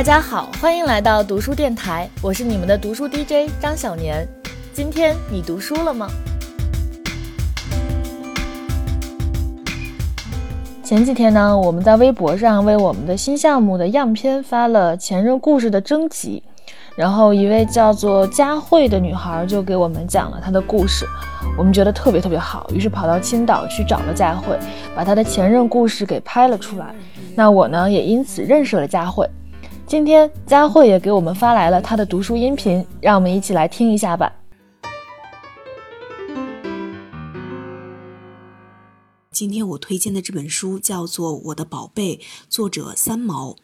大家好，欢迎来到读书电台，我是你们的读书 DJ 张小年。今天你读书了吗？前几天呢，我们在微博上为我们的新项目的样片发了前任故事的征集，然后一位叫做佳慧的女孩就给我们讲了她的故事，我们觉得特别特别好，于是跑到青岛去找了佳慧，把她的前任故事给拍了出来。那我呢，也因此认识了佳慧。今天佳慧也给我们发来了她的读书音频，让我们一起来听一下吧。今天我推荐的这本书叫做《我的宝贝》，作者三毛。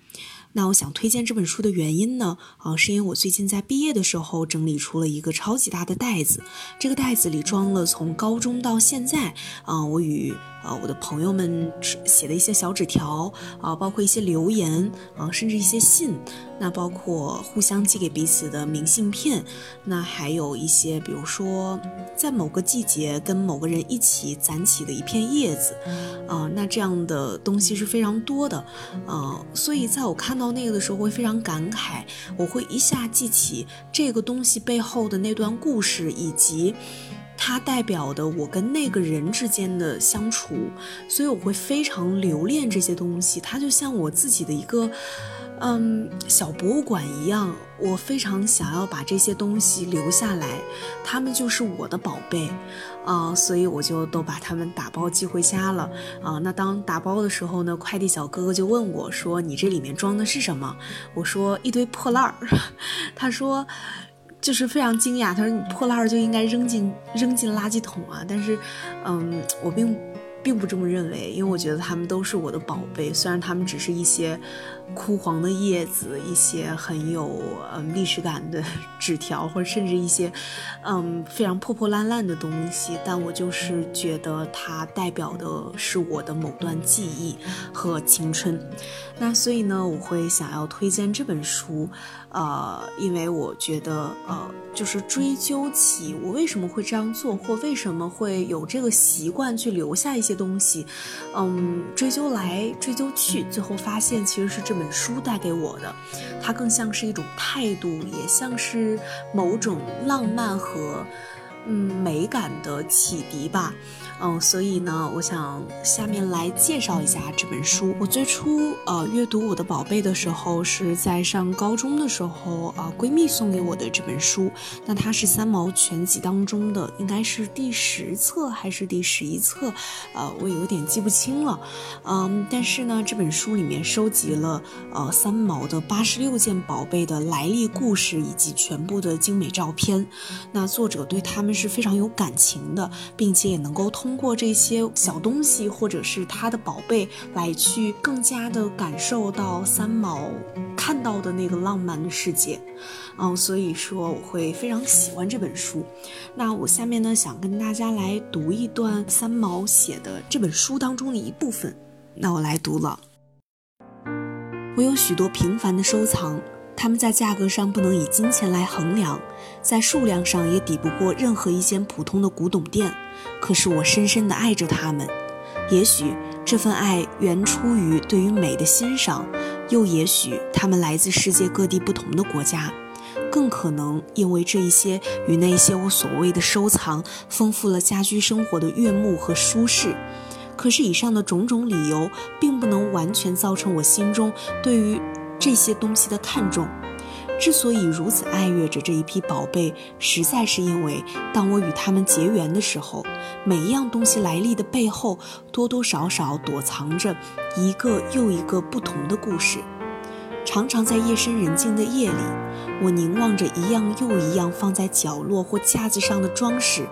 那我想推荐这本书的原因呢，啊，是因为我最近在毕业的时候整理出了一个超级大的袋子，这个袋子里装了从高中到现在，啊，我与呃我的朋友们写的一些小纸条，啊，包括一些留言，啊，甚至一些信。那包括互相寄给彼此的明信片，那还有一些，比如说在某个季节跟某个人一起攒起的一片叶子，啊，那这样的东西是非常多的，啊，所以在我看到那个的时候会非常感慨，我会一下记起这个东西背后的那段故事，以及它代表的我跟那个人之间的相处，所以我会非常留恋这些东西，它就像我自己的一个。嗯，小博物馆一样，我非常想要把这些东西留下来，他们就是我的宝贝，啊，所以我就都把它们打包寄回家了，啊，那当打包的时候呢，快递小哥哥就问我说：“你这里面装的是什么？”我说：“一堆破烂儿。” 他说，就是非常惊讶，他说：“你破烂就应该扔进扔进垃圾桶啊！”但是，嗯，我并。并不这么认为，因为我觉得他们都是我的宝贝，虽然他们只是一些枯黄的叶子，一些很有嗯历史感的纸条，或者甚至一些嗯非常破破烂烂的东西，但我就是觉得它代表的是我的某段记忆和青春。那所以呢，我会想要推荐这本书，呃，因为我觉得呃，就是追究起我为什么会这样做，或为什么会有这个习惯去留下一些。东西，嗯，追究来追究去，最后发现其实是这本书带给我的，它更像是一种态度，也像是某种浪漫和嗯美感的启迪吧。嗯，所以呢，我想下面来介绍一下这本书。我最初呃阅读我的宝贝的时候，是在上高中的时候啊，闺蜜送给我的这本书。那它是三毛全集当中的，应该是第十册还是第十一册？呃，我有点记不清了。嗯，但是呢，这本书里面收集了呃三毛的八十六件宝贝的来历故事以及全部的精美照片。那作者对他们是非常有感情的，并且也能够通。通过这些小东西，或者是他的宝贝，来去更加的感受到三毛看到的那个浪漫的世界，嗯，所以说我会非常喜欢这本书。那我下面呢，想跟大家来读一段三毛写的这本书当中的一部分。那我来读了。我有许多平凡的收藏。它们在价格上不能以金钱来衡量，在数量上也抵不过任何一间普通的古董店。可是我深深地爱着它们，也许这份爱源出于对于美的欣赏，又也许他们来自世界各地不同的国家，更可能因为这一些与那些我所谓的收藏丰富了家居生活的悦目和舒适。可是以上的种种理由，并不能完全造成我心中对于。这些东西的看重，之所以如此爱悦着这一批宝贝，实在是因为当我与他们结缘的时候，每一样东西来历的背后，多多少少躲藏着一个又一个不同的故事。常常在夜深人静的夜里，我凝望着一样又一样放在角落或架子上的装饰，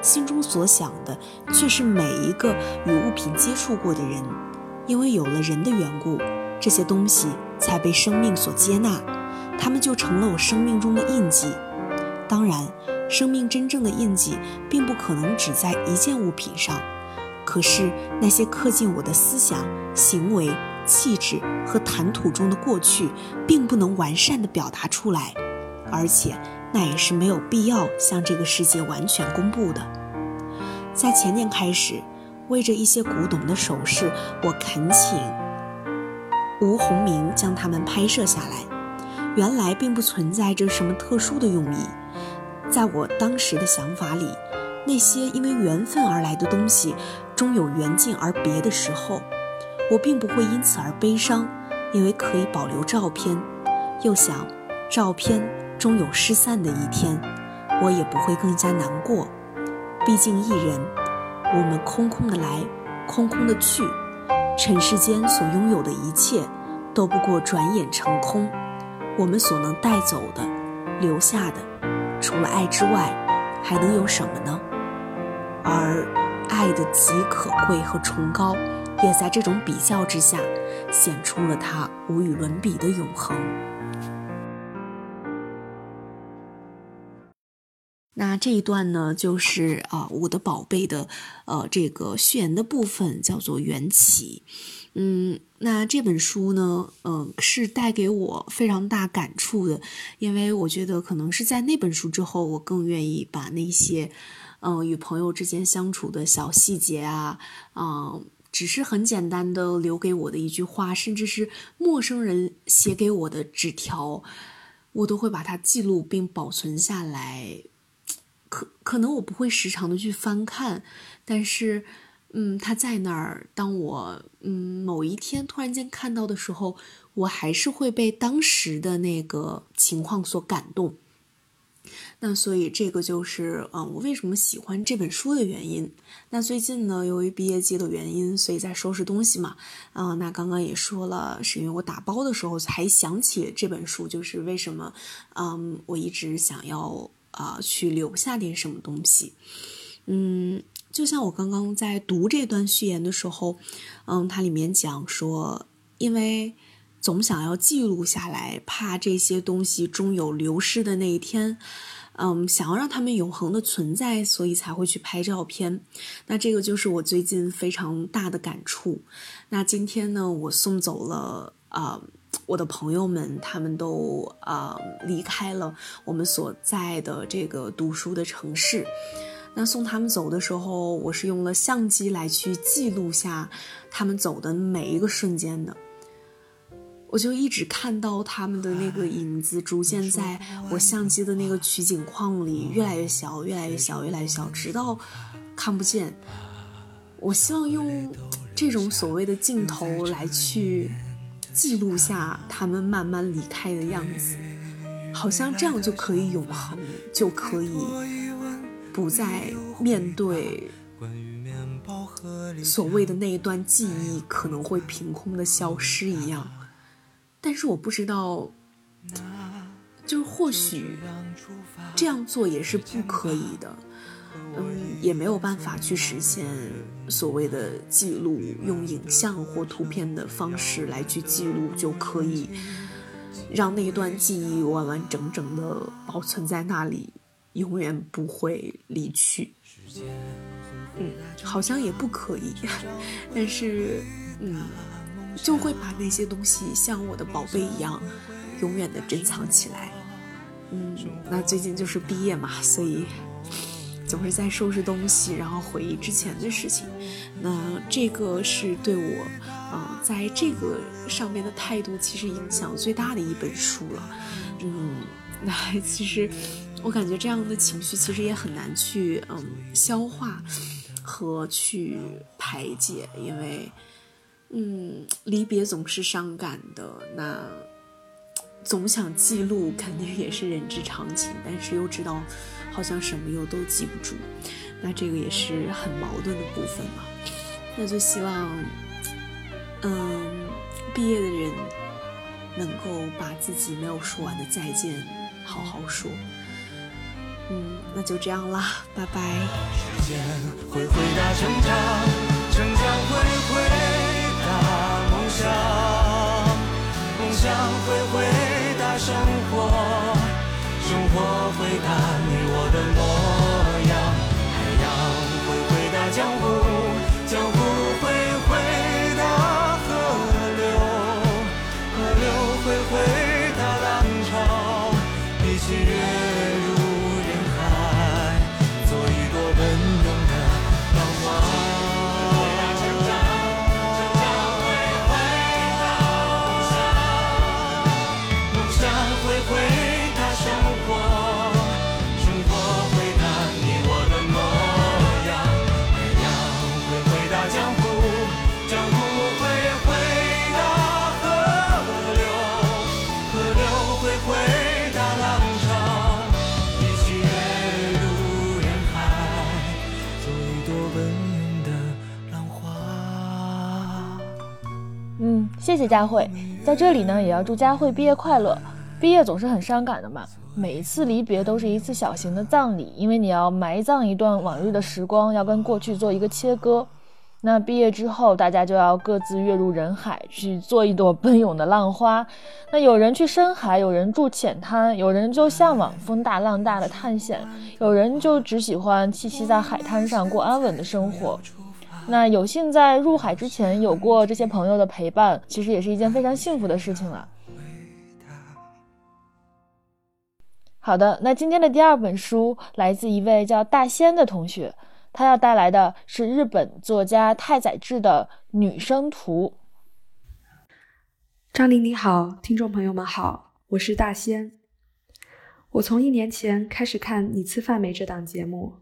心中所想的却是每一个与物品接触过的人，因为有了人的缘故。这些东西才被生命所接纳，它们就成了我生命中的印记。当然，生命真正的印记并不可能只在一件物品上，可是那些刻进我的思想、行为、气质和谈吐中的过去，并不能完善地表达出来，而且那也是没有必要向这个世界完全公布的。在前年开始，为着一些古董的首饰，我恳请。吴鸿明将它们拍摄下来，原来并不存在着什么特殊的用意。在我当时的想法里，那些因为缘分而来的东西，终有缘尽而别的时候。我并不会因此而悲伤，因为可以保留照片。又想，照片终有失散的一天，我也不会更加难过。毕竟一人，我们空空的来，空空的去，尘世间所拥有的一切，都不过转眼成空。我们所能带走的、留下的，除了爱之外，还能有什么呢？而爱的极可贵和崇高。也在这种比较之下，显出了它无与伦比的永恒。那这一段呢，就是啊，我的宝贝的呃这个序言的部分叫做缘起。嗯，那这本书呢，嗯，是带给我非常大感触的，因为我觉得可能是在那本书之后，我更愿意把那些嗯与朋友之间相处的小细节啊，嗯。只是很简单的留给我的一句话，甚至是陌生人写给我的纸条，我都会把它记录并保存下来。可可能我不会时常的去翻看，但是，嗯，它在那儿。当我嗯某一天突然间看到的时候，我还是会被当时的那个情况所感动。那所以这个就是嗯，我为什么喜欢这本书的原因。那最近呢，由于毕业季的原因，所以在收拾东西嘛。嗯，那刚刚也说了，是因为我打包的时候才想起这本书，就是为什么嗯，我一直想要啊去留下点什么东西。嗯，就像我刚刚在读这段序言的时候，嗯，它里面讲说，因为。总想要记录下来，怕这些东西终有流失的那一天，嗯，想要让他们永恒的存在，所以才会去拍照片。那这个就是我最近非常大的感触。那今天呢，我送走了啊，我的朋友们，他们都啊离开了我们所在的这个读书的城市。那送他们走的时候，我是用了相机来去记录下他们走的每一个瞬间的。我就一直看到他们的那个影子，逐渐在我相机的那个取景框里越来越小，越来越小，越来越小，直到看不见。我希望用这种所谓的镜头来去记录下他们慢慢离开的样子，好像这样就可以永恒，就可以不再面对所谓的那一段记忆可能会凭空的消失一样。但是我不知道，就是或许这样做也是不可以的，嗯，也没有办法去实现所谓的记录，用影像或图片的方式来去记录就可以让那一段记忆完完整整的保存在那里，永远不会离去。嗯，好像也不可以，但是，嗯。就会把那些东西像我的宝贝一样，永远的珍藏起来。嗯，那最近就是毕业嘛，所以总是在收拾东西，然后回忆之前的事情。那这个是对我，嗯，在这个上面的态度其实影响最大的一本书了。嗯，那 其实我感觉这样的情绪其实也很难去嗯消化和去排解，因为。嗯，离别总是伤感的，那总想记录，肯定也是人之常情，但是又知道好像什么又都记不住，那这个也是很矛盾的部分嘛。那就希望，嗯，毕业的人能够把自己没有说完的再见好好说。嗯，那就这样啦，拜拜。时间会回答成长，成长会回。梦想，梦想会回生活，生活回答你我的模样。海洋会回答江湖，嗯谢谢佳慧，在这里呢，也要祝佳慧毕业快乐。毕业总是很伤感的嘛，每一次离别都是一次小型的葬礼，因为你要埋葬一段往日的时光，要跟过去做一个切割。那毕业之后，大家就要各自跃入人海，去做一朵奔涌的浪花。那有人去深海，有人住浅滩，有人就向往风大浪大的探险，有人就只喜欢栖息在海滩上过安稳的生活。那有幸在入海之前有过这些朋友的陪伴，其实也是一件非常幸福的事情了。好的，那今天的第二本书来自一位叫大仙的同学，他要带来的是日本作家太宰治的《女生图》。张琳你好，听众朋友们好，我是大仙。我从一年前开始看《你吃饭没》这档节目。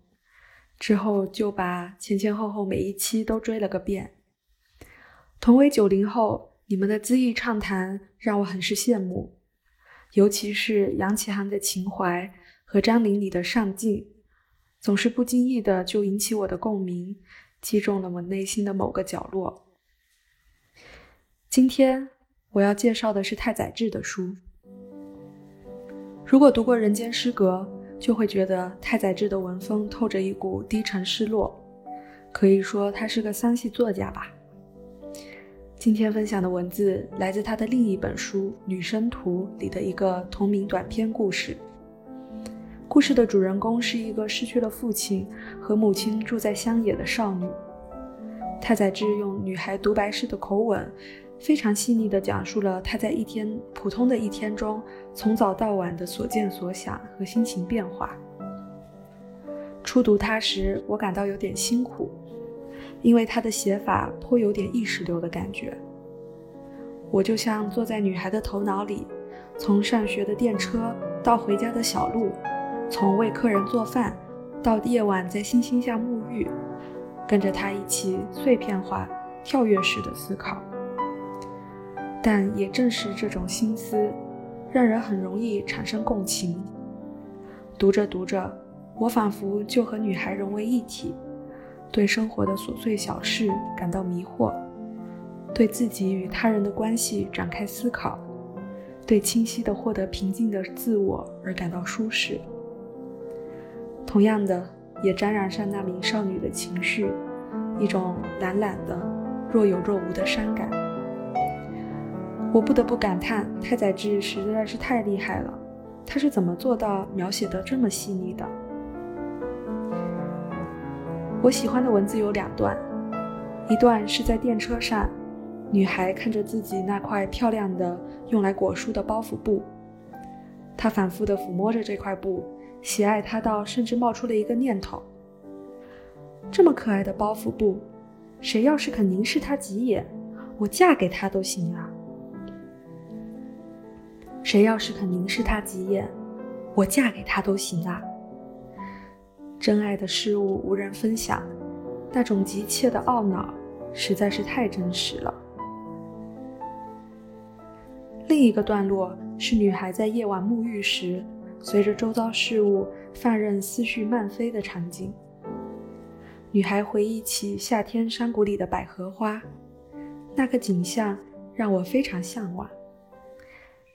之后就把前前后后每一期都追了个遍。同为九零后，你们的恣意畅谈让我很是羡慕，尤其是杨启涵的情怀和张琳里的上进，总是不经意的就引起我的共鸣，击中了我内心的某个角落。今天我要介绍的是太宰治的书。如果读过《人间失格》。就会觉得太宰治的文风透着一股低沉失落，可以说他是个丧系作家吧。今天分享的文字来自他的另一本书《女生图》里的一个同名短篇故事。故事的主人公是一个失去了父亲和母亲住在乡野的少女。太宰治用女孩独白式的口吻。非常细腻地讲述了他在一天普通的一天中，从早到晚的所见所想和心情变化。初读他时，我感到有点辛苦，因为他的写法颇有点意识流的感觉。我就像坐在女孩的头脑里，从上学的电车到回家的小路，从为客人做饭到夜晚在星星下沐浴，跟着他一起碎片化、跳跃式的思考。但也正是这种心思，让人很容易产生共情。读着读着，我仿佛就和女孩融为一体，对生活的琐碎小事感到迷惑，对自己与他人的关系展开思考，对清晰的获得平静的自我而感到舒适。同样的，也沾染上那名少女的情绪，一种懒懒的、若有若无的伤感。我不得不感叹，太宰治实在是太厉害了。他是怎么做到描写的这么细腻的？我喜欢的文字有两段，一段是在电车上，女孩看着自己那块漂亮的用来裹书的包袱布，她反复的抚摸着这块布，喜爱它到甚至冒出了一个念头：这么可爱的包袱布，谁要是肯凝视它几眼，我嫁给他都行啊！谁要是肯凝视他几眼，我嫁给他都行啊！真爱的事物无人分享，那种急切的懊恼实在是太真实了。另一个段落是女孩在夜晚沐浴时，随着周遭事物放任思绪漫飞的场景。女孩回忆起夏天山谷里的百合花，那个景象让我非常向往。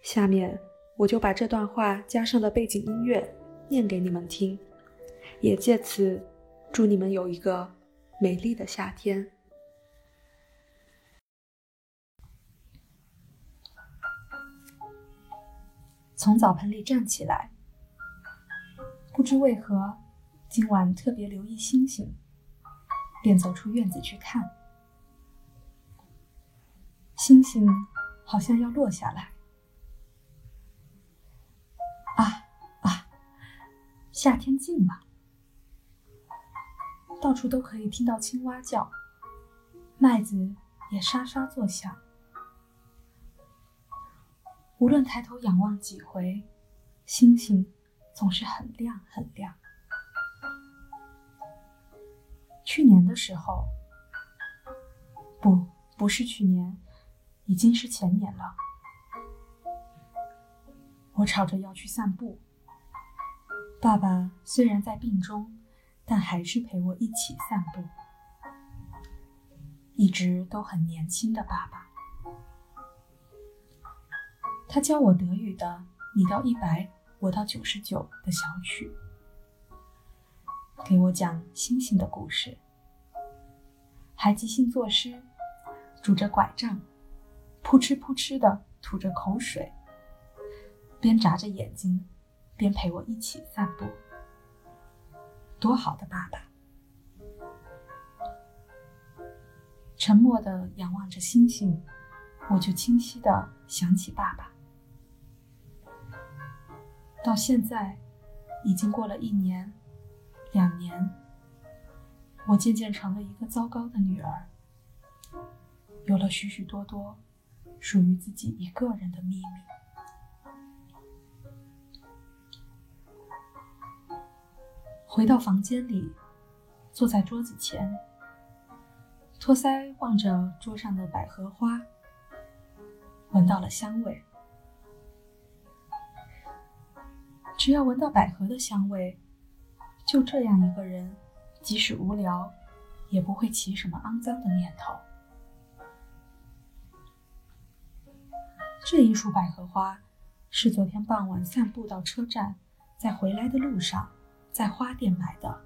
下面我就把这段话加上的背景音乐念给你们听，也借此祝你们有一个美丽的夏天。从澡盆里站起来，不知为何，今晚特别留意星星，便走出院子去看，星星好像要落下来。夏天近了，到处都可以听到青蛙叫，麦子也沙沙作响。无论抬头仰望几回，星星总是很亮很亮。去年的时候，不，不是去年，已经是前年了。我吵着要去散步。爸爸虽然在病中，但还是陪我一起散步，一直都很年轻的爸爸。他教我德语的“你到一百，我到九十九”的小曲，给我讲星星的故事，还即兴作诗，拄着拐杖，扑哧扑哧的吐着口水，边眨着眼睛，边陪我一起散步。多好的爸爸！沉默的仰望着星星，我就清晰的想起爸爸。到现在，已经过了一年、两年，我渐渐成了一个糟糕的女儿，有了许许多多属于自己一个人的秘密。回到房间里，坐在桌子前，托腮望着桌上的百合花，闻到了香味。只要闻到百合的香味，就这样一个人，即使无聊，也不会起什么肮脏的念头。这一束百合花，是昨天傍晚散步到车站，在回来的路上，在花店买的。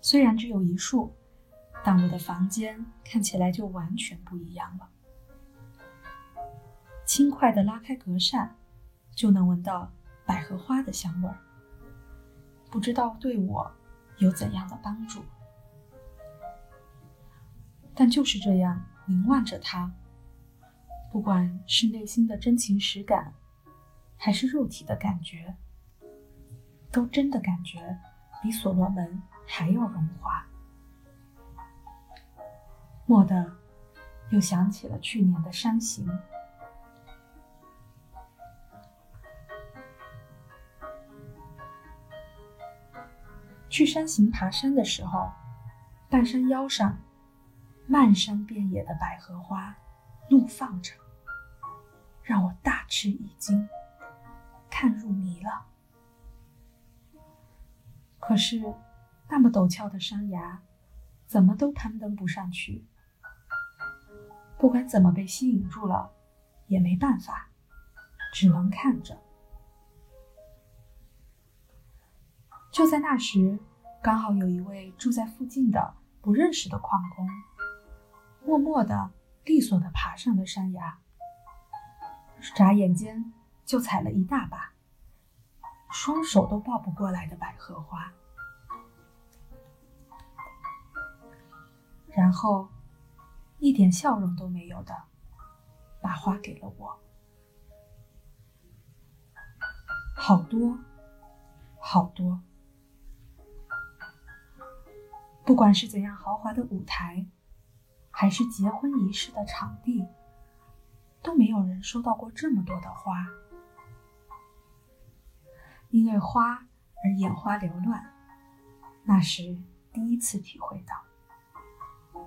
虽然只有一束，但我的房间看起来就完全不一样了。轻快地拉开格扇，就能闻到百合花的香味儿。不知道对我有怎样的帮助，但就是这样凝望着它，不管是内心的真情实感，还是肉体的感觉，都真的感觉比所罗门还要荣华。蓦地，又想起了去年的山行。去山行爬山的时候，半山腰上，漫山遍野的百合花怒放着，让我大吃一惊，看入迷了。可是，那么陡峭的山崖，怎么都攀登不上去。不管怎么被吸引住了，也没办法，只能看着。就在那时，刚好有一位住在附近的不认识的矿工，默默的、利索的爬上了山崖，眨眼间就采了一大把，双手都抱不过来的百合花，然后一点笑容都没有的把花给了我，好多，好多。不管是怎样豪华的舞台，还是结婚仪式的场地，都没有人收到过这么多的花。因为花而眼花缭乱，那时第一次体会到。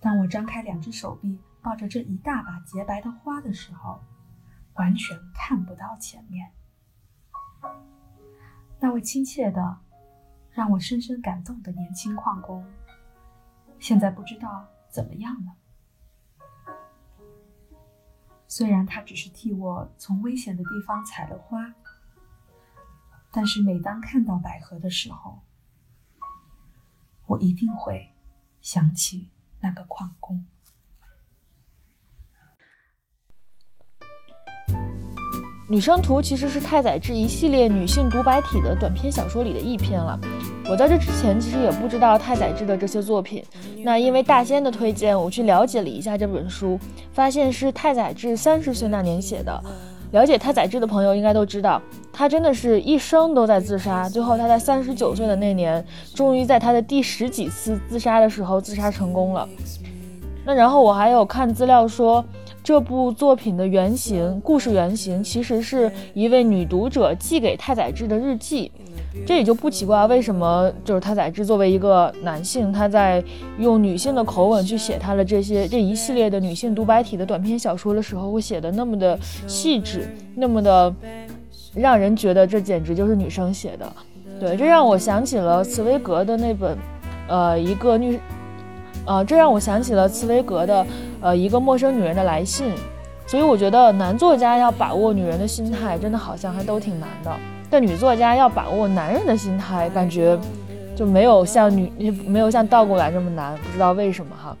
当我张开两只手臂抱着这一大把洁白的花的时候，完全看不到前面。那位亲切的。让我深深感动的年轻矿工，现在不知道怎么样了。虽然他只是替我从危险的地方采了花，但是每当看到百合的时候，我一定会想起那个矿工。《女生图》其实是太宰治一系列女性独白体的短篇小说里的一篇了。我在这之前其实也不知道太宰治的这些作品。那因为大仙的推荐，我去了解了一下这本书，发现是太宰治三十岁那年写的。了解太宰治的朋友应该都知道，他真的是一生都在自杀。最后他在三十九岁的那年，终于在他的第十几次自杀的时候自杀成功了。那然后我还有看资料说。这部作品的原型，故事原型其实是一位女读者寄给太宰治的日记，这也就不奇怪，为什么就是太宰治作为一个男性，他在用女性的口吻去写他的这些这一系列的女性独白体的短篇小说的时候，会写的那么的细致，那么的让人觉得这简直就是女生写的。对，这让我想起了茨威格的那本，呃，一个女。呃，这让我想起了茨威格的呃一个陌生女人的来信。所以我觉得男作家要把握女人的心态，真的好像还都挺难的。但女作家要把握男人的心态，感觉就没有像女 没有像倒过来这么难，不知道为什么哈。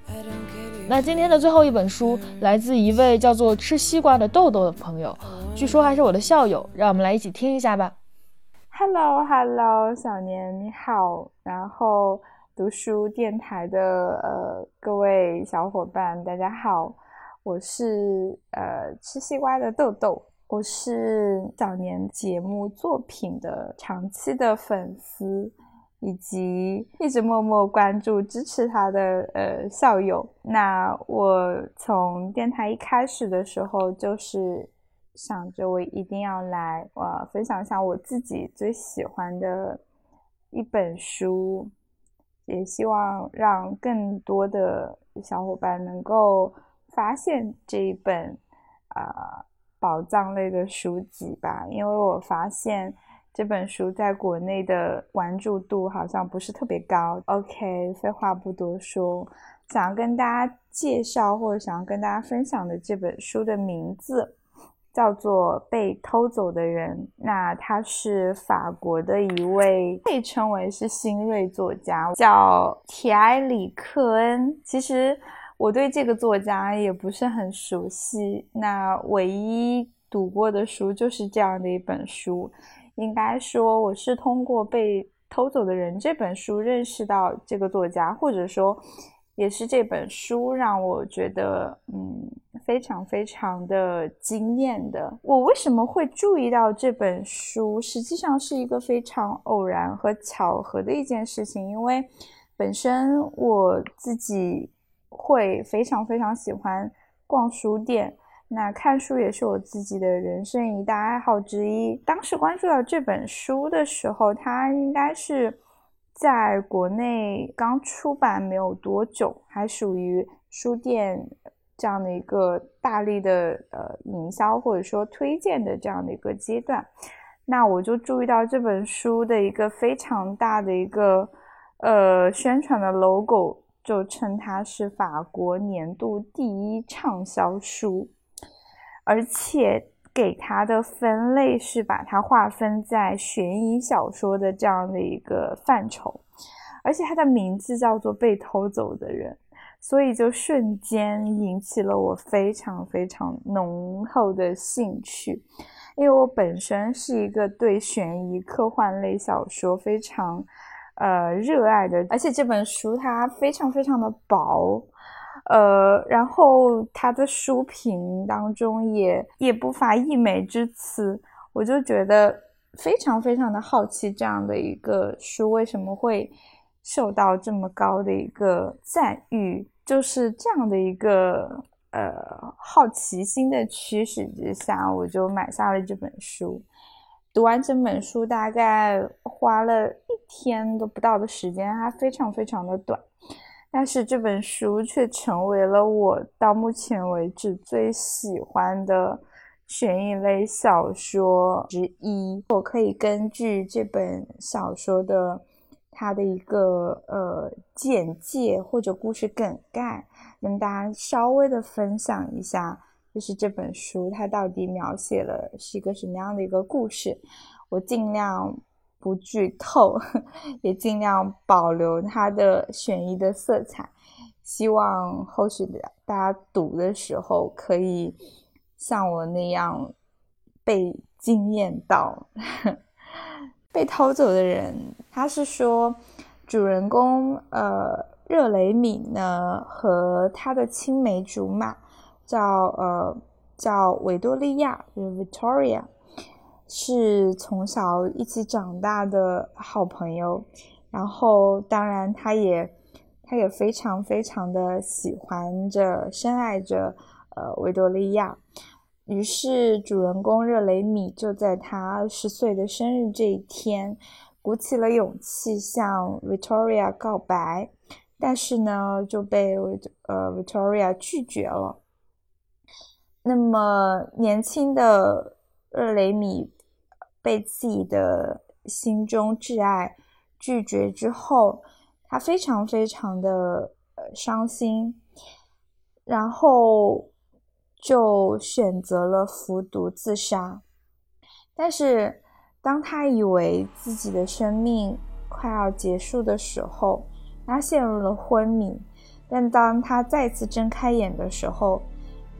那今天的最后一本书来自一位叫做吃西瓜的豆豆的朋友，据说还是我的校友，让我们来一起听一下吧。Hello，Hello，小年你好，然后读书电台的呃各位小伙伴大家好。我是呃吃西瓜的豆豆，我是早年节目作品的长期的粉丝，以及一直默默关注支持他的呃校友。那我从电台一开始的时候，就是想着我一定要来呃分享一下我自己最喜欢的一本书，也希望让更多的小伙伴能够。发现这一本啊宝藏类的书籍吧，因为我发现这本书在国内的关注度好像不是特别高。OK，废话不多说，想要跟大家介绍或者想要跟大家分享的这本书的名字叫做《被偷走的人》。那他是法国的一位被称为是新锐作家，叫提埃里克恩。其实。我对这个作家也不是很熟悉，那唯一读过的书就是这样的一本书。应该说，我是通过《被偷走的人》这本书认识到这个作家，或者说，也是这本书让我觉得，嗯，非常非常的惊艳的。我为什么会注意到这本书？实际上是一个非常偶然和巧合的一件事情，因为本身我自己。会非常非常喜欢逛书店，那看书也是我自己的人生一大爱好之一。当时关注到这本书的时候，它应该是在国内刚出版没有多久，还属于书店这样的一个大力的呃营销或者说推荐的这样的一个阶段。那我就注意到这本书的一个非常大的一个呃宣传的 logo。就称它是法国年度第一畅销书，而且给它的分类是把它划分在悬疑小说的这样的一个范畴，而且它的名字叫做《被偷走的人》，所以就瞬间引起了我非常非常浓厚的兴趣，因为我本身是一个对悬疑科幻类小说非常。呃，热爱的，而且这本书它非常非常的薄，呃，然后他的书评当中也也不乏溢美之词，我就觉得非常非常的好奇，这样的一个书为什么会受到这么高的一个赞誉？就是这样的一个呃好奇心的驱使之下，我就买下了这本书。读完整本书大概花了一天都不到的时间，它非常非常的短，但是这本书却成为了我到目前为止最喜欢的悬疑类小说之一。我可以根据这本小说的它的一个呃简介或者故事梗概，跟大家稍微的分享一下。就是这本书，它到底描写了是一个什么样的一个故事？我尽量不剧透，也尽量保留它的悬疑的色彩。希望后续的大家读的时候，可以像我那样被惊艳到。被偷走的人，他是说主人公呃热雷米呢和他的青梅竹马。叫呃叫维多利亚，就是 Victoria，是从小一起长大的好朋友。然后当然，他也他也非常非常的喜欢着、深爱着呃维多利亚。于是主人公热雷米就在他二十岁的生日这一天，鼓起了勇气向 Victoria 告白，但是呢就被呃 Victoria 拒绝了。那么年轻的热雷米被自己的心中挚爱拒绝之后，他非常非常的伤心，然后就选择了服毒自杀。但是，当他以为自己的生命快要结束的时候，他陷入了昏迷。但当他再次睁开眼的时候，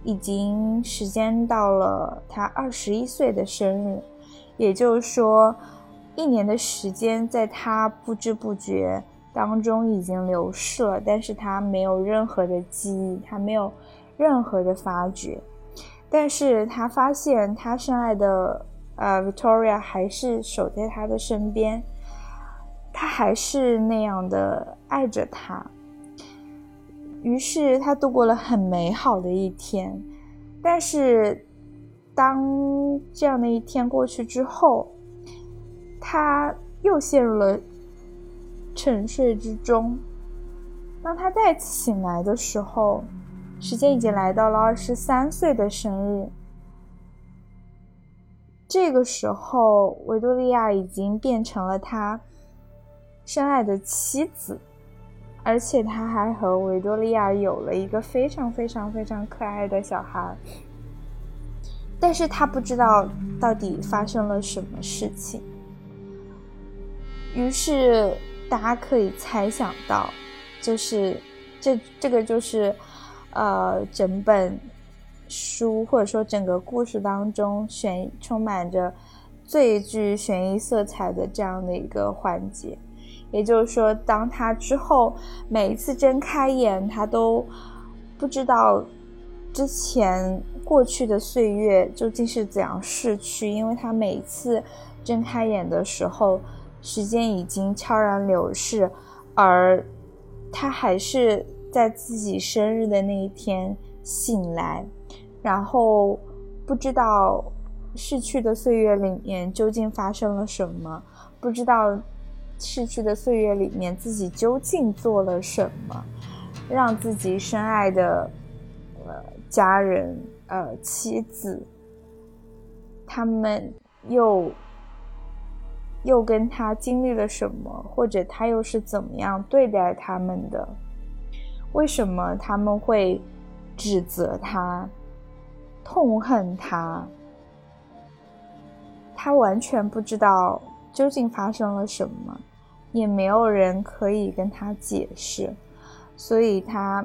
已经时间到了他二十一岁的生日，也就是说，一年的时间在他不知不觉当中已经流逝了。但是他没有任何的记忆，他没有任何的发觉。但是他发现他深爱的呃 Victoria 还是守在他的身边，他还是那样的爱着他。于是他度过了很美好的一天，但是当这样的一天过去之后，他又陷入了沉睡之中。当他再次醒来的时候，时间已经来到了二十三岁的生日。这个时候，维多利亚已经变成了他深爱的妻子。而且他还和维多利亚有了一个非常非常非常可爱的小孩，但是他不知道到底发生了什么事情。于是大家可以猜想到，就是这这个就是，呃，整本书或者说整个故事当中悬充满着最具悬疑色彩的这样的一个环节。也就是说，当他之后每一次睁开眼，他都不知道之前过去的岁月究竟是怎样逝去，因为他每次睁开眼的时候，时间已经悄然流逝，而他还是在自己生日的那一天醒来，然后不知道逝去的岁月里面究竟发生了什么，不知道。逝去的岁月里面，自己究竟做了什么，让自己深爱的呃家人呃妻子，他们又又跟他经历了什么，或者他又是怎么样对待他们的？为什么他们会指责他、痛恨他？他完全不知道。究竟发生了什么，也没有人可以跟他解释，所以他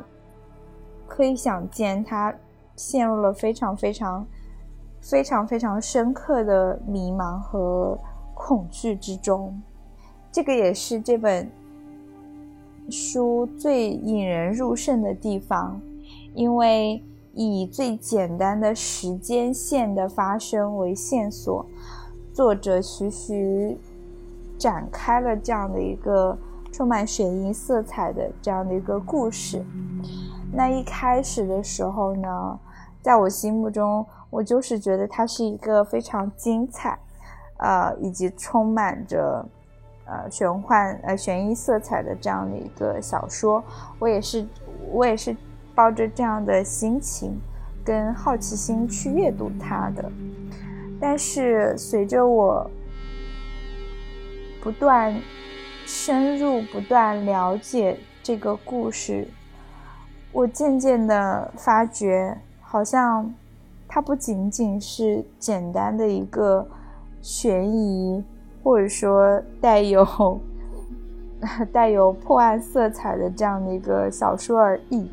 可以想见，他陷入了非常非常非常非常深刻的迷茫和恐惧之中。这个也是这本书最引人入胜的地方，因为以最简单的时间线的发生为线索。作者徐徐展开了这样的一个充满悬疑色彩的这样的一个故事。那一开始的时候呢，在我心目中，我就是觉得它是一个非常精彩，呃，以及充满着呃玄幻呃悬疑色彩的这样的一个小说。我也是，我也是抱着这样的心情跟好奇心去阅读它的。但是随着我不断深入、不断了解这个故事，我渐渐的发觉，好像它不仅仅是简单的一个悬疑，或者说带有 带有破案色彩的这样的一个小说而已。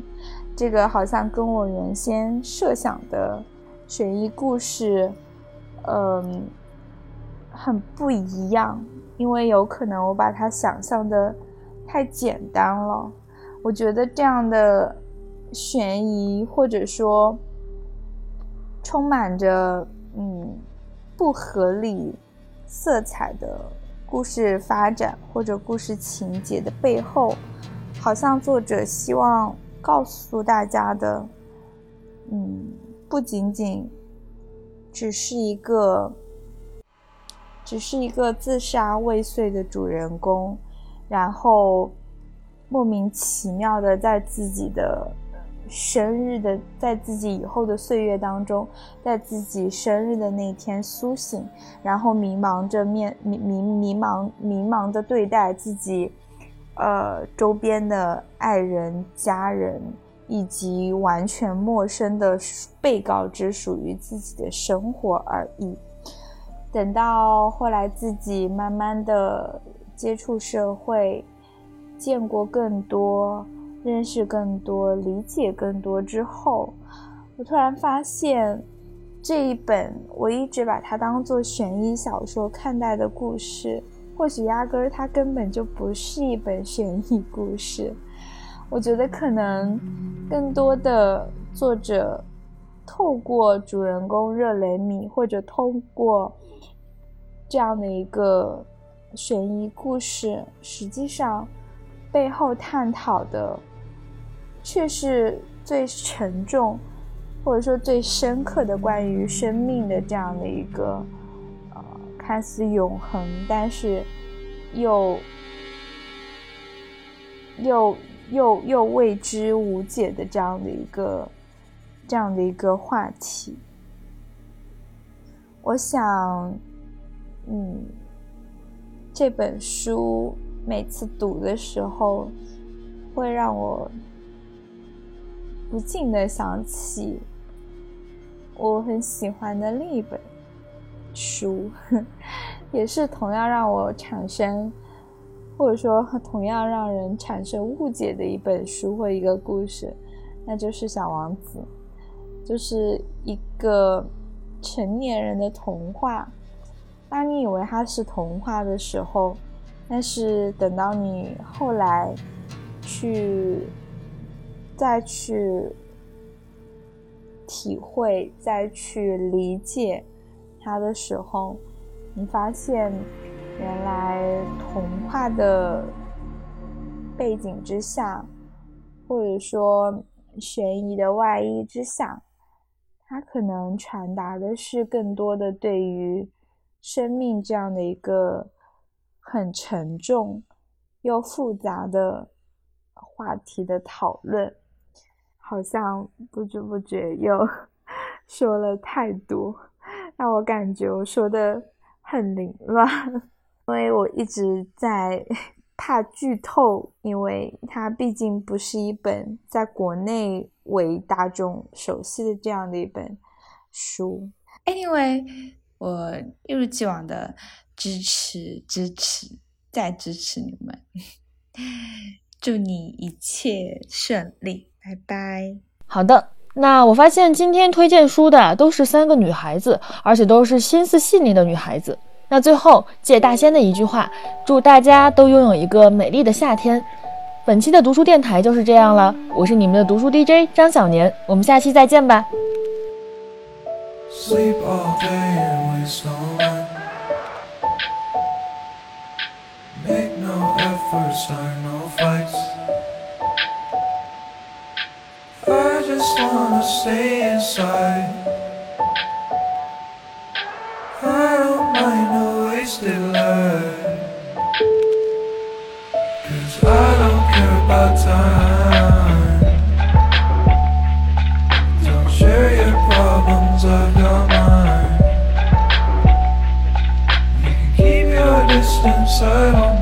这个好像跟我原先设想的悬疑故事。嗯，很不一样，因为有可能我把它想象的太简单了。我觉得这样的悬疑或者说充满着嗯不合理色彩的故事发展或者故事情节的背后，好像作者希望告诉大家的，嗯，不仅仅。只是一个，只是一个自杀未遂的主人公，然后莫名其妙的在自己的生日的，在自己以后的岁月当中，在自己生日的那天苏醒，然后迷茫着面迷迷迷茫迷茫的对待自己呃周边的爱人、家人，以及完全陌生的被告知属于自己的生活而已。等到后来自己慢慢的接触社会，见过更多，认识更多，理解更多之后，我突然发现，这一本我一直把它当做悬疑小说看待的故事，或许压根儿它根本就不是一本悬疑故事。我觉得可能更多的作者透过主人公热雷米，或者通过这样的一个悬疑故事，实际上背后探讨的却是最沉重，或者说最深刻的关于生命的这样的一个呃看似永恒，但是又又又又未知无解的这样的一个这样的一个话题。我想。嗯，这本书每次读的时候，会让我不禁的想起我很喜欢的另一本书，也是同样让我产生，或者说同样让人产生误解的一本书或一个故事，那就是《小王子》，就是一个成年人的童话。当你以为它是童话的时候，但是等到你后来去再去体会、再去理解它的时候，你发现原来童话的背景之下，或者说悬疑的外衣之下，它可能传达的是更多的对于。生命这样的一个很沉重又复杂的话题的讨论，好像不知不觉又 说了太多，让我感觉我说的很凌乱，因为我一直在 怕剧透，因为它毕竟不是一本在国内为大众熟悉的这样的一本书。Anyway。我一如既往的支持、支持、再支持你们，祝你一切顺利，拜拜。好的，那我发现今天推荐书的都是三个女孩子，而且都是心思细腻的女孩子。那最后借大仙的一句话，祝大家都拥有一个美丽的夏天。本期的读书电台就是这样了，我是你们的读书 DJ 张小年，我们下期再见吧。Sleep all day Make no effort, start no fights. I just wanna stay inside. I don't mind a wasted life. Cause I don't care about time. inside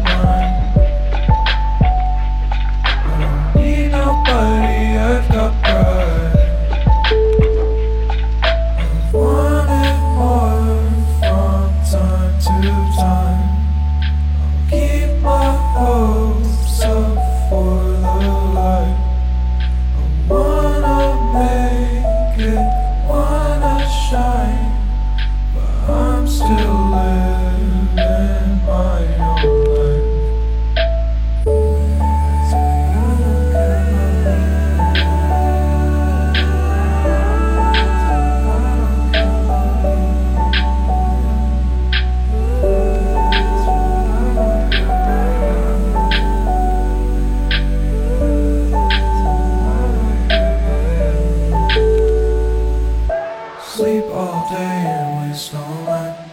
all day and waste all night.